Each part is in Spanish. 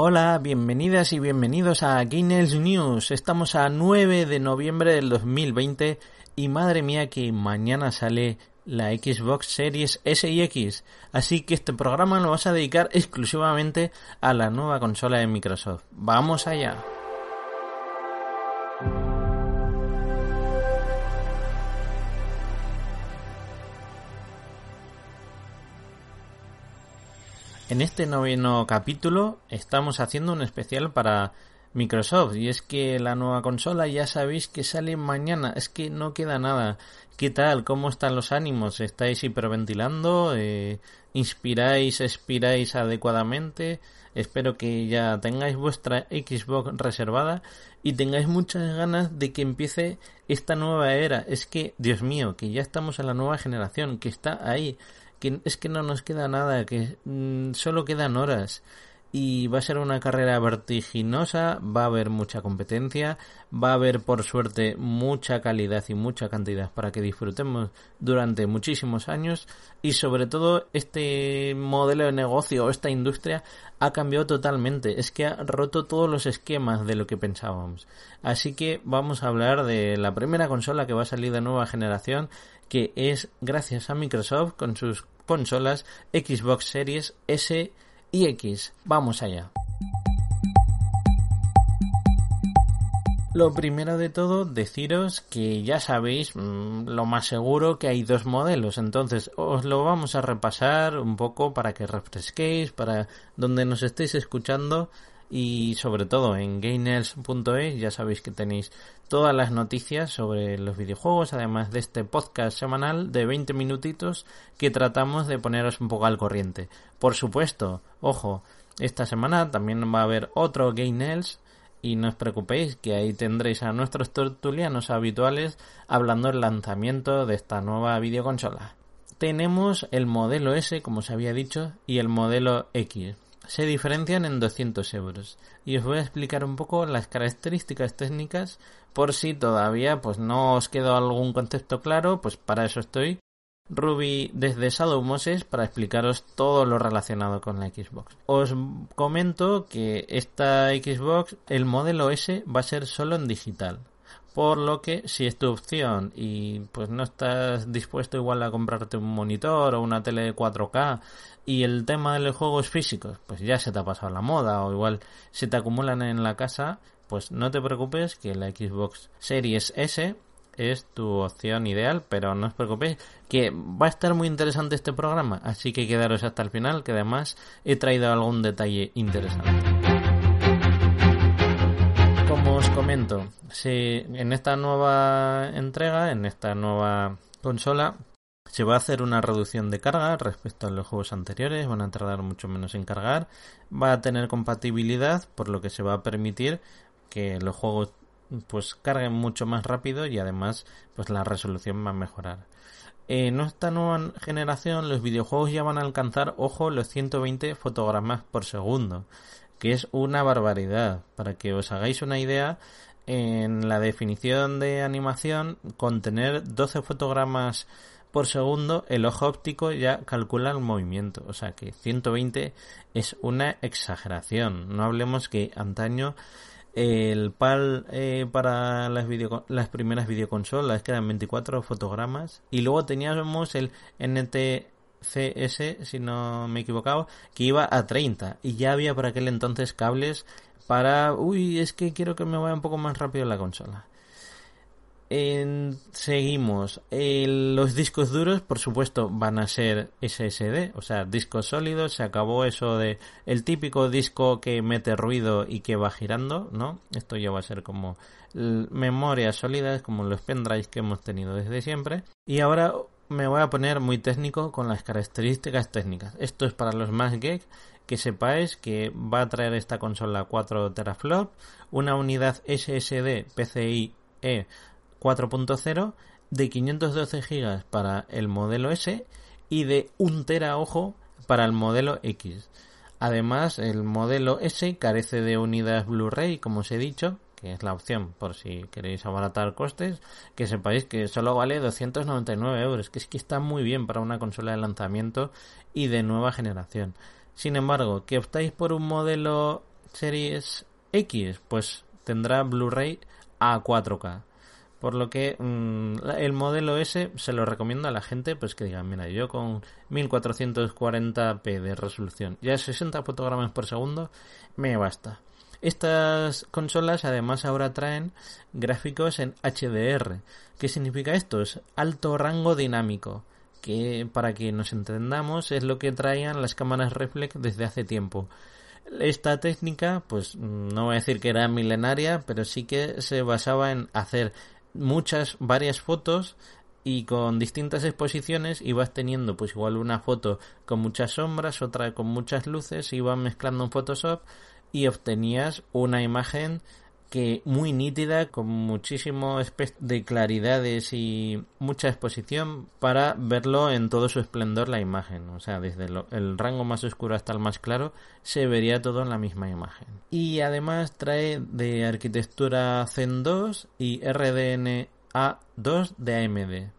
Hola, bienvenidas y bienvenidos a Guinness News. Estamos a 9 de noviembre del 2020 y madre mía que mañana sale la Xbox Series S y X. Así que este programa lo vamos a dedicar exclusivamente a la nueva consola de Microsoft. Vamos allá. En este noveno capítulo estamos haciendo un especial para Microsoft y es que la nueva consola ya sabéis que sale mañana, es que no queda nada. ¿Qué tal? ¿Cómo están los ánimos? ¿Estáis hiperventilando? Eh, ¿Inspiráis, expiráis adecuadamente? Espero que ya tengáis vuestra Xbox reservada y tengáis muchas ganas de que empiece esta nueva era. Es que, Dios mío, que ya estamos en la nueva generación, que está ahí que es que no nos queda nada, que mm, solo quedan horas. Y va a ser una carrera vertiginosa, va a haber mucha competencia, va a haber por suerte mucha calidad y mucha cantidad para que disfrutemos durante muchísimos años. Y sobre todo este modelo de negocio, esta industria ha cambiado totalmente, es que ha roto todos los esquemas de lo que pensábamos. Así que vamos a hablar de la primera consola que va a salir de nueva generación que es gracias a Microsoft con sus consolas Xbox Series S y X. Vamos allá. Lo primero de todo, deciros que ya sabéis mm, lo más seguro que hay dos modelos, entonces os lo vamos a repasar un poco para que refresquéis, para donde nos estéis escuchando y sobre todo en gainers.es ya sabéis que tenéis todas las noticias sobre los videojuegos, además de este podcast semanal de 20 minutitos que tratamos de poneros un poco al corriente. Por supuesto, ojo, esta semana también va a haber otro Gainers y no os preocupéis que ahí tendréis a nuestros tertulianos habituales hablando del lanzamiento de esta nueva videoconsola. Tenemos el modelo S, como os había dicho, y el modelo X se diferencian en 200 euros y os voy a explicar un poco las características técnicas por si todavía pues no os quedó algún concepto claro pues para eso estoy Ruby desde Shadow Moses para explicaros todo lo relacionado con la Xbox. Os comento que esta Xbox, el modelo S va a ser solo en digital. Por lo que si es tu opción y pues no estás dispuesto igual a comprarte un monitor o una tele de 4K y el tema de los juegos físicos, pues ya se te ha pasado la moda o igual se te acumulan en la casa, pues no te preocupes que la Xbox Series S es tu opción ideal, pero no os preocupéis que va a estar muy interesante este programa, así que quedaros hasta el final, que además he traído algún detalle interesante. Como os comento, si en esta nueva entrega, en esta nueva consola, se va a hacer una reducción de carga respecto a los juegos anteriores, van a tardar mucho menos en cargar, va a tener compatibilidad, por lo que se va a permitir que los juegos pues carguen mucho más rápido y además pues la resolución va a mejorar. En esta nueva generación los videojuegos ya van a alcanzar, ojo, los 120 fotogramas por segundo, que es una barbaridad. Para que os hagáis una idea, en la definición de animación, con tener 12 fotogramas por segundo, el ojo óptico ya calcula el movimiento. O sea que 120 es una exageración. No hablemos que antaño el PAL eh, para las, las primeras videoconsolas que eran 24 fotogramas y luego teníamos el NTCS, si no me he equivocado, que iba a 30 y ya había por aquel entonces cables para, uy, es que quiero que me vaya un poco más rápido la consola. Seguimos. los discos duros, por supuesto, van a ser SSD, o sea, discos sólidos. Se acabó eso de el típico disco que mete ruido y que va girando, ¿no? Esto ya va a ser como memorias sólidas, como los pendrives que hemos tenido desde siempre. Y ahora me voy a poner muy técnico con las características técnicas. Esto es para los más geek que sepáis que va a traer esta consola 4 teraflop, una unidad SSD PCIe 4.0 de 512 GB para el modelo S y de 1 tera, ojo, para el modelo X. Además, el modelo S carece de unidades Blu-ray, como os he dicho, que es la opción por si queréis abaratar costes, que sepáis que solo vale 299 euros, que es que está muy bien para una consola de lanzamiento y de nueva generación. Sin embargo, que optáis por un modelo Series X, pues tendrá Blu-ray a 4K. Por lo que mm, el modelo S se lo recomiendo a la gente pues que diga, mira, yo con 1440p de resolución y a 60 fotogramas por segundo me basta. Estas consolas además ahora traen gráficos en HDR. ¿Qué significa esto? Es alto rango dinámico que para que nos entendamos es lo que traían las cámaras reflex desde hace tiempo. Esta técnica, pues no voy a decir que era milenaria, pero sí que se basaba en hacer muchas, varias fotos y con distintas exposiciones ibas teniendo pues igual una foto con muchas sombras, otra con muchas luces, ibas mezclando en Photoshop y obtenías una imagen que muy nítida, con muchísimo de claridades y mucha exposición para verlo en todo su esplendor la imagen. O sea, desde el rango más oscuro hasta el más claro se vería todo en la misma imagen. Y además trae de arquitectura Zen 2 y RDNA 2 de AMD.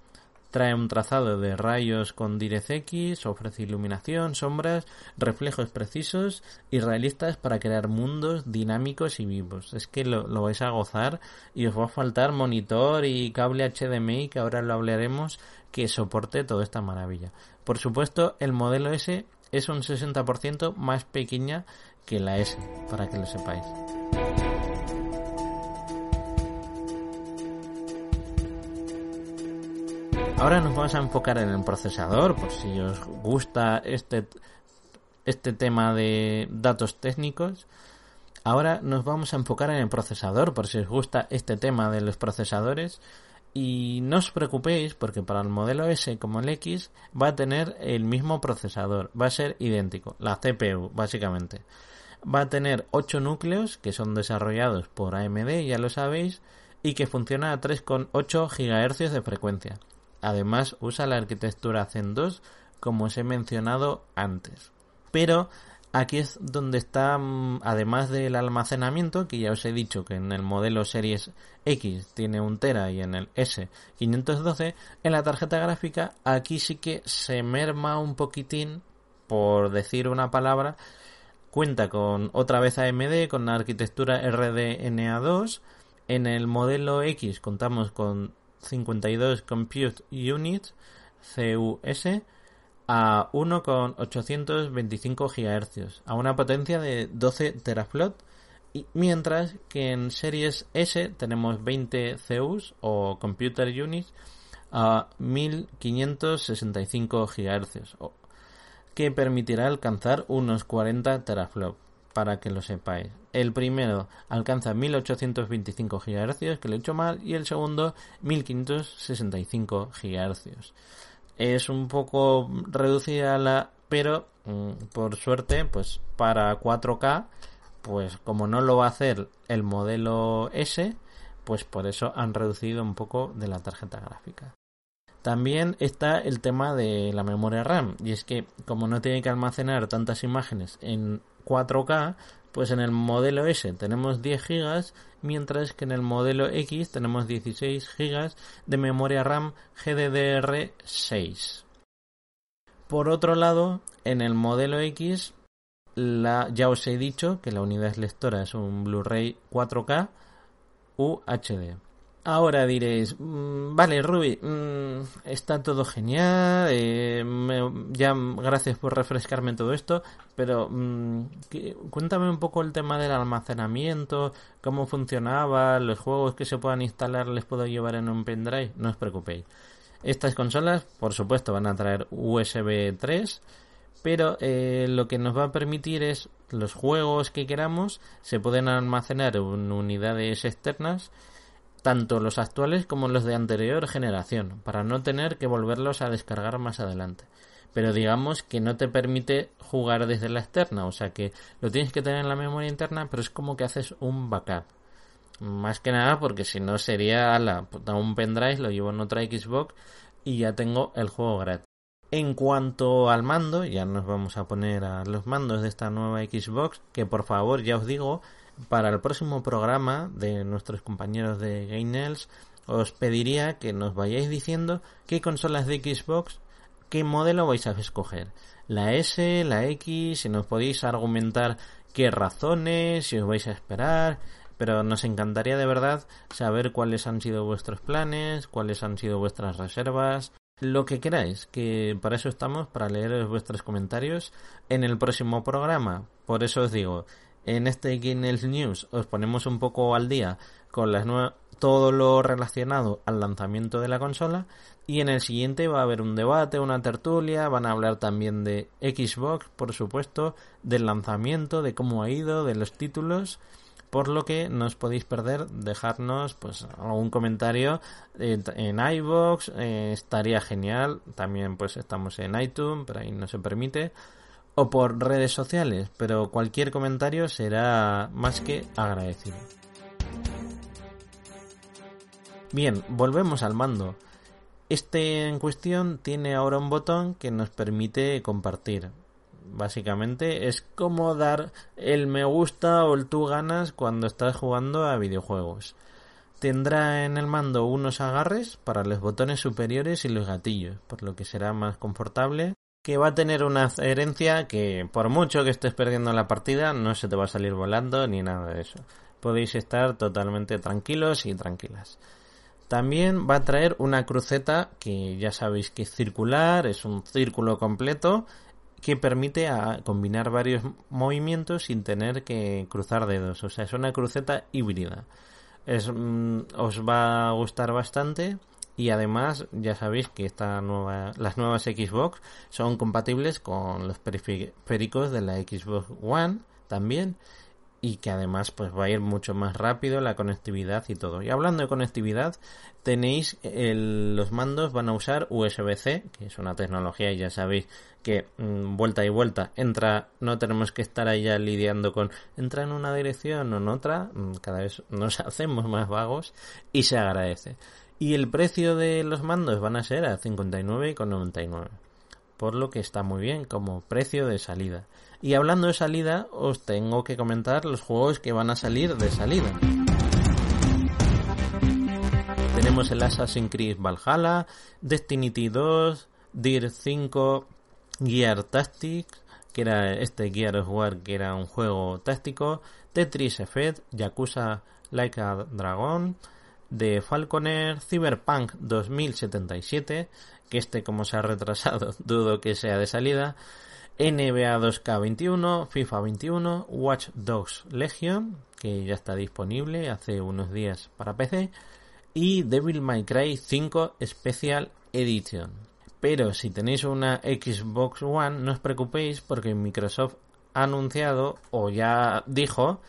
Trae un trazado de rayos con DirectX, ofrece iluminación, sombras, reflejos precisos y realistas para crear mundos dinámicos y vivos. Es que lo, lo vais a gozar y os va a faltar monitor y cable HDMI, que ahora lo hablaremos, que soporte toda esta maravilla. Por supuesto, el modelo S es un 60% más pequeña que la S, para que lo sepáis. Ahora nos vamos a enfocar en el procesador, por si os gusta este, este tema de datos técnicos. Ahora nos vamos a enfocar en el procesador, por si os gusta este tema de los procesadores. Y no os preocupéis porque para el modelo S como el X va a tener el mismo procesador, va a ser idéntico, la CPU básicamente. Va a tener 8 núcleos que son desarrollados por AMD, ya lo sabéis, y que funciona a 3,8 GHz de frecuencia. Además usa la arquitectura Zen 2 como os he mencionado antes. Pero aquí es donde está, mm, además del almacenamiento, que ya os he dicho que en el modelo Series X tiene un tera y en el S 512, en la tarjeta gráfica aquí sí que se merma un poquitín, por decir una palabra, cuenta con otra vez AMD, con la arquitectura RDNA2, en el modelo X contamos con 52 Compute Units CUS a 1,825 GHz a una potencia de 12 teraflop. Y mientras que en series S tenemos 20 CUs o Computer Units a 1565 GHz que permitirá alcanzar unos 40 teraflop para que lo sepáis. El primero alcanza 1825 GHz, que lo he hecho mal, y el segundo 1565 GHz. Es un poco reducida la, pero mm, por suerte, pues para 4K, pues como no lo va a hacer el modelo S, pues por eso han reducido un poco de la tarjeta gráfica. También está el tema de la memoria RAM, y es que como no tiene que almacenar tantas imágenes en 4K, pues en el modelo S tenemos 10 GB, mientras que en el modelo X tenemos 16 GB de memoria RAM GDDR6. Por otro lado, en el modelo X, ya os he dicho que la unidad lectora es un Blu-ray 4K UHD. Ahora diréis, mm, vale, Ruby, mm, está todo genial, eh, ya gracias por refrescarme todo esto, pero mm, cuéntame un poco el tema del almacenamiento, cómo funcionaba, los juegos que se puedan instalar les puedo llevar en un pendrive, no os preocupéis. Estas consolas, por supuesto, van a traer USB 3, pero eh, lo que nos va a permitir es los juegos que queramos se pueden almacenar en unidades externas tanto los actuales como los de anterior generación, para no tener que volverlos a descargar más adelante. Pero digamos que no te permite jugar desde la externa, o sea que lo tienes que tener en la memoria interna, pero es como que haces un backup. Más que nada porque si no sería la, un pendrive, lo llevo en otra Xbox y ya tengo el juego gratis. En cuanto al mando, ya nos vamos a poner a los mandos de esta nueva Xbox, que por favor ya os digo, para el próximo programa de nuestros compañeros de Gainels, os pediría que nos vayáis diciendo qué consolas de Xbox, qué modelo vais a escoger. La S, la X, si nos podéis argumentar qué razones, si os vais a esperar, pero nos encantaría de verdad saber cuáles han sido vuestros planes, cuáles han sido vuestras reservas, lo que queráis, que para eso estamos, para leer vuestros comentarios en el próximo programa. Por eso os digo, en este Guinness News os ponemos un poco al día con las todo lo relacionado al lanzamiento de la consola y en el siguiente va a haber un debate, una tertulia, van a hablar también de Xbox, por supuesto, del lanzamiento, de cómo ha ido, de los títulos por lo que no os podéis perder dejarnos pues algún comentario en iBox eh, estaría genial también pues estamos en iTunes pero ahí no se permite o por redes sociales pero cualquier comentario será más que agradecido bien volvemos al mando este en cuestión tiene ahora un botón que nos permite compartir básicamente es como dar el me gusta o el tú ganas cuando estás jugando a videojuegos. Tendrá en el mando unos agarres para los botones superiores y los gatillos, por lo que será más confortable. Que va a tener una adherencia que, por mucho que estés perdiendo la partida, no se te va a salir volando ni nada de eso. Podéis estar totalmente tranquilos y tranquilas. También va a traer una cruceta que ya sabéis que es circular, es un círculo completo que permite a combinar varios movimientos sin tener que cruzar dedos. O sea, es una cruceta híbrida. Es, mm, os va a gustar bastante y además ya sabéis que esta nueva, las nuevas Xbox son compatibles con los periféricos de la Xbox One también y que además pues va a ir mucho más rápido la conectividad y todo. Y hablando de conectividad, tenéis los mandos van a usar USB-C, que es una tecnología y ya sabéis que mm, vuelta y vuelta entra, no tenemos que estar allá lidiando con entra en una dirección o en otra, mm, cada vez nos hacemos más vagos y se agradece. Y el precio de los mandos van a ser a 59,99, por lo que está muy bien como precio de salida. Y hablando de salida, os tengo que comentar los juegos que van a salir de salida. Tenemos el Assassin's Creed Valhalla, Destiny 2, Deer 5, Gear Tactics, que era este Gear of War, que era un juego táctico, Tetris Effect, Yakuza Like a Dragon, de Falconer, Cyberpunk 2077, que este como se ha retrasado, dudo que sea de salida, NBA 2K21, FIFA 21, Watch Dogs Legion, que ya está disponible hace unos días para PC, y Devil May Cry 5 Special Edition. Pero si tenéis una Xbox One, no os preocupéis porque Microsoft ha anunciado o ya dijo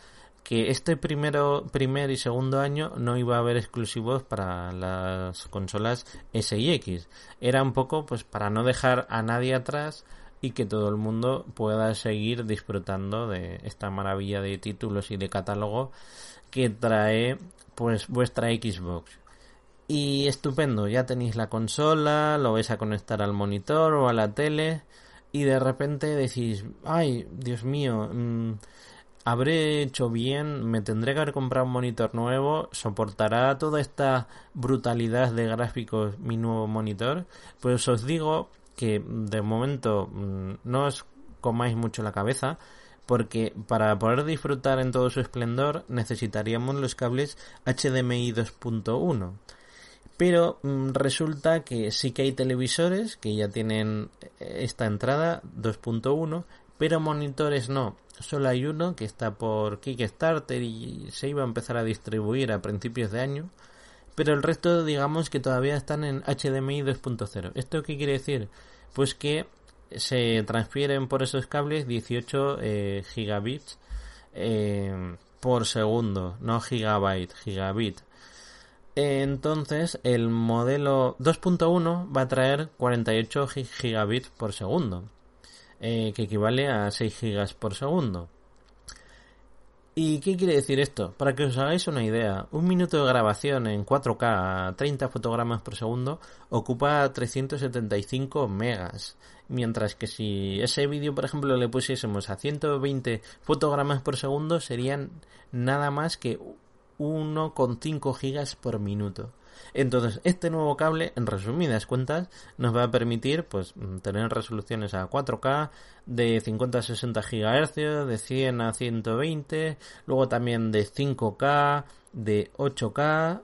que este primero, primer y segundo año no iba a haber exclusivos para las consolas S y X. Era un poco pues para no dejar a nadie atrás y que todo el mundo pueda seguir disfrutando de esta maravilla de títulos y de catálogo que trae pues vuestra Xbox. Y estupendo, ya tenéis la consola, lo vais a conectar al monitor o a la tele y de repente decís, ay, Dios mío, mm, habré hecho bien, me tendré que haber comprado un monitor nuevo, soportará toda esta brutalidad de gráficos mi nuevo monitor. Pues os digo que de momento mm, no os comáis mucho la cabeza porque para poder disfrutar en todo su esplendor necesitaríamos los cables HDMI 2.1 pero mm, resulta que sí que hay televisores que ya tienen eh, esta entrada 2.1 pero monitores no solo hay uno que está por Kickstarter y se iba a empezar a distribuir a principios de año pero el resto digamos que todavía están en HDMI 2.0 ¿esto qué quiere decir? pues que se transfieren por esos cables 18 eh, gigabits eh, por segundo, no gigabyte, gigabit. Entonces, el modelo 2.1 va a traer 48 gigabits por segundo, eh, que equivale a 6 gigas por segundo. ¿Y qué quiere decir esto? Para que os hagáis una idea, un minuto de grabación en 4K a 30 fotogramas por segundo ocupa 375 megas. Mientras que si ese vídeo, por ejemplo, le pusiésemos a 120 fotogramas por segundo, serían nada más que 1,5 gigas por minuto. Entonces, este nuevo cable, en resumidas cuentas, nos va a permitir pues tener resoluciones a 4K de 50 a 60 GHz, de 100 a 120, luego también de 5K, de 8K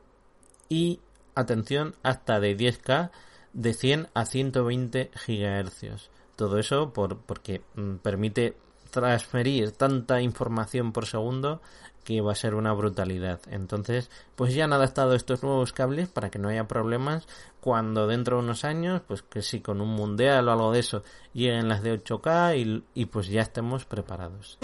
y atención, hasta de 10K de 100 a 120 GHz. Todo eso por, porque mm, permite transferir tanta información por segundo que va a ser una brutalidad. Entonces, pues ya han adaptado estos nuevos cables para que no haya problemas cuando dentro de unos años, pues que si con un mundial o algo de eso lleguen las de 8K y, y pues ya estemos preparados.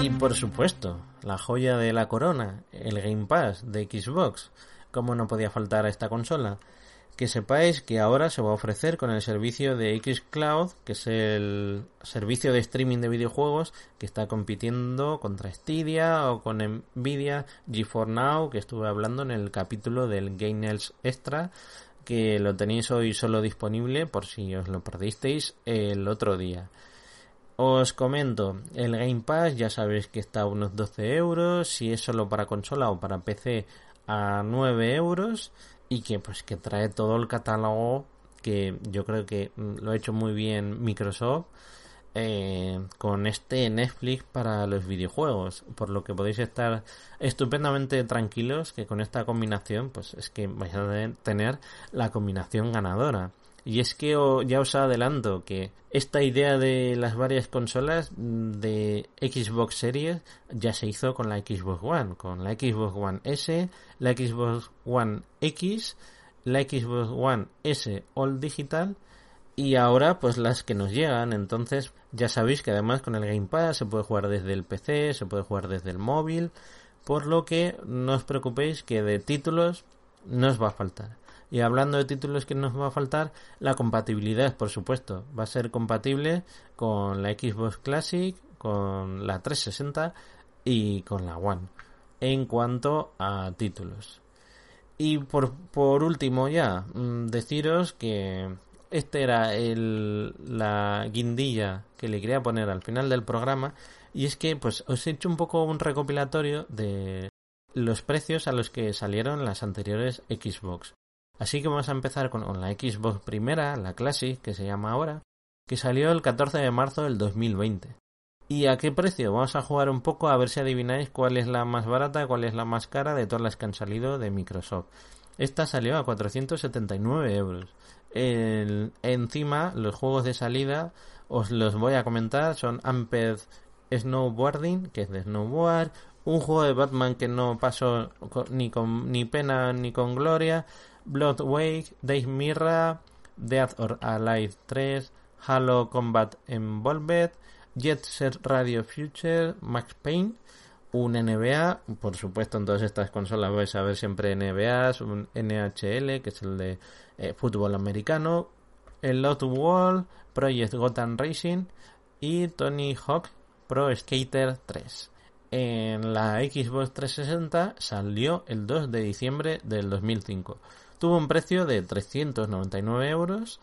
Y por supuesto, la joya de la corona, el Game Pass de Xbox. ¿Cómo no podía faltar a esta consola? Que sepáis que ahora se va a ofrecer con el servicio de Xcloud, que es el servicio de streaming de videojuegos que está compitiendo contra Stadia o con Nvidia GeForce Now, que estuve hablando en el capítulo del Gainers Extra, que lo tenéis hoy solo disponible por si os lo perdisteis el otro día. Os comento, el Game Pass ya sabéis que está a unos 12 euros, si es solo para consola o para PC a 9 euros y que pues que trae todo el catálogo que yo creo que mm, lo ha hecho muy bien Microsoft eh, con este Netflix para los videojuegos. Por lo que podéis estar estupendamente tranquilos que con esta combinación pues es que vais a tener la combinación ganadora y es que ya os adelanto que esta idea de las varias consolas de Xbox Series ya se hizo con la Xbox One, con la Xbox One S, la Xbox One X, la Xbox One S All Digital y ahora pues las que nos llegan. Entonces ya sabéis que además con el Game Pass se puede jugar desde el PC, se puede jugar desde el móvil, por lo que no os preocupéis que de títulos no os va a faltar. Y hablando de títulos que nos va a faltar, la compatibilidad, por supuesto, va a ser compatible con la Xbox Classic, con la 360 y con la One en cuanto a títulos. Y por, por último ya, mm, deciros que esta era el, la guindilla que le quería poner al final del programa y es que pues os he hecho un poco un recopilatorio de los precios a los que salieron las anteriores Xbox. Así que vamos a empezar con, la Xbox primera, la Classic, que se llama ahora, que salió el 14 de marzo del 2020. ¿Y a qué precio? Vamos a jugar un poco a ver si adivináis cuál es la más barata, cuál es la más cara de todas las que han salido de Microsoft. Esta salió a 479 euros. encima, los juegos de salida, os los voy a comentar, son Amped Snowboarding, que es de snowboard, un juego de Batman que no pasó ni con ni pena ni con gloria, Blood Wake, Days Mirra, Death or Alive 3, Halo Combat Involved, Jet Set Radio Future, Max Payne, un NBA, por supuesto en todas estas consolas vais a ver siempre NBA, un NHL, que es el de eh, fútbol americano, el Lot Wall, Project Gotham Racing y Tony Hawk Pro Skater 3. En la Xbox 360 salió el 2 de diciembre del 2005. Tuvo un precio de 399 euros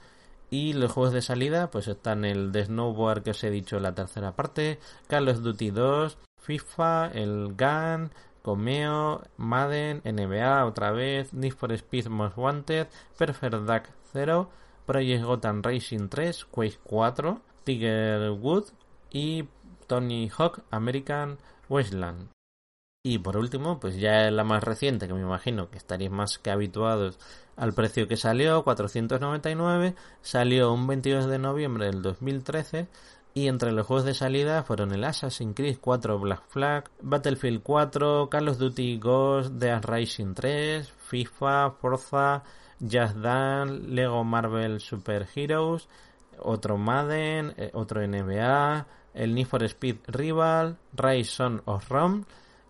y los juegos de salida pues están el de Snowboard que os he dicho en la tercera parte, Call of Duty 2, FIFA, el GAN, Comeo, Madden, NBA otra vez, Need for Speed Most Wanted, Perfect Dark 0, Project Gotham Racing 3, Quake 4, Tiger Wood y Tony Hawk American Wasteland. Y por último, pues ya la más reciente, que me imagino que estaréis más que habituados al precio que salió, 499, salió un 22 de noviembre del 2013 y entre los juegos de salida fueron el Assassin's Creed 4 Black Flag, Battlefield 4, Call of Duty Ghost, Death Racing 3, FIFA, Forza, Just Dance, Lego Marvel Super Heroes, otro Madden, eh, otro NBA, el Need for Speed Rival, Rise of Rome,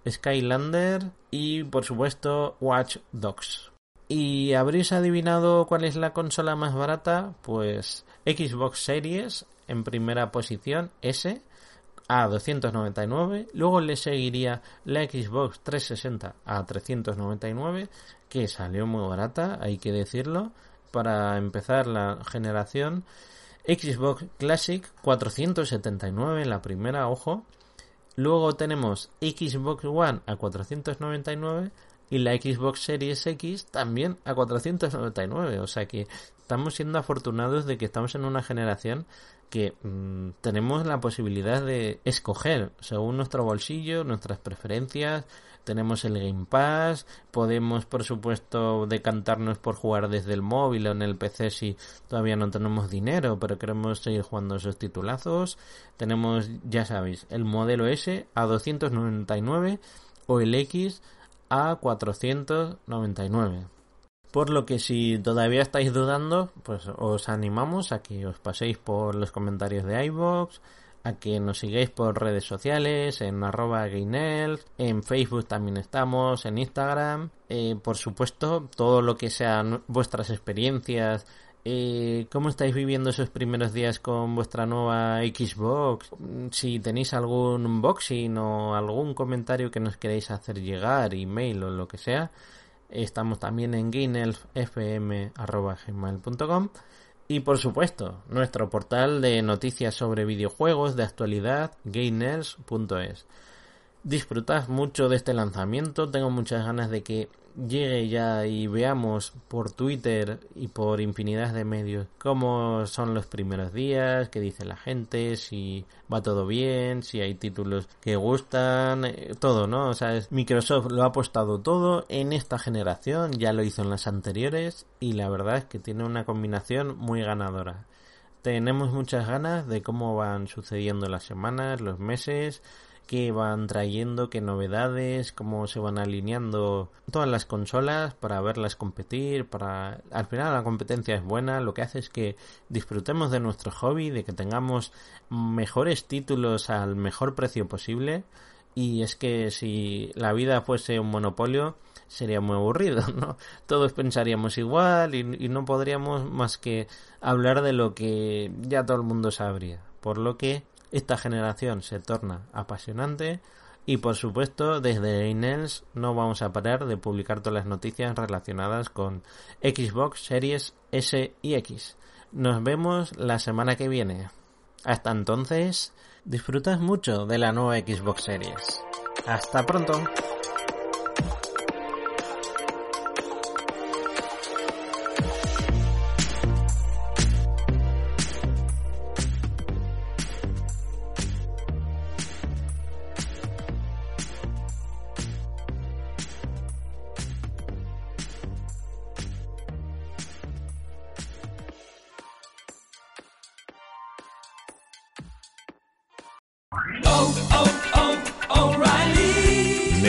Skylander y por supuesto Watch Dogs. ¿Y habréis adivinado cuál es la consola más barata? Pues Xbox Series en primera posición, S, a 299. Luego le seguiría la Xbox 360 a 399, que salió muy barata, hay que decirlo. Para empezar la generación, Xbox Classic 479, la primera, ojo. Luego tenemos Xbox One a 499 y la Xbox Series X también a 499. O sea que estamos siendo afortunados de que estamos en una generación que mm, tenemos la posibilidad de escoger según nuestro bolsillo, nuestras preferencias, tenemos el Game Pass, podemos por supuesto decantarnos por jugar desde el móvil o en el PC si todavía no tenemos dinero, pero queremos seguir jugando esos titulazos. Tenemos, ya sabéis, el modelo S a 299 o el X a 499. Por lo que si todavía estáis dudando, pues os animamos a que os paséis por los comentarios de iVoox, a que nos sigáis por redes sociales, en arroba en Facebook también estamos, en Instagram, eh, por supuesto, todo lo que sean vuestras experiencias, eh, ¿Cómo estáis viviendo esos primeros días con vuestra nueva Xbox? Si tenéis algún unboxing o algún comentario que nos queréis hacer llegar, email o lo que sea, Estamos también en gainelfm.gmail.com y por supuesto, nuestro portal de noticias sobre videojuegos de actualidad, gainers.es. Disfrutad mucho de este lanzamiento, tengo muchas ganas de que llegue ya y veamos por Twitter y por infinidad de medios cómo son los primeros días, qué dice la gente, si va todo bien, si hay títulos que gustan, eh, todo, ¿no? O sea, Microsoft lo ha apostado todo en esta generación, ya lo hizo en las anteriores y la verdad es que tiene una combinación muy ganadora. Tenemos muchas ganas de cómo van sucediendo las semanas, los meses, qué van trayendo, qué novedades, cómo se van alineando todas las consolas para verlas competir, para al final la competencia es buena, lo que hace es que disfrutemos de nuestro hobby, de que tengamos mejores títulos al mejor precio posible y es que si la vida fuese un monopolio sería muy aburrido, ¿no? Todos pensaríamos igual y, y no podríamos más que hablar de lo que ya todo el mundo sabría. Por lo que esta generación se torna apasionante y por supuesto desde Inels no vamos a parar de publicar todas las noticias relacionadas con Xbox Series S y X. Nos vemos la semana que viene. Hasta entonces, disfrutas mucho de la nueva Xbox Series. Hasta pronto.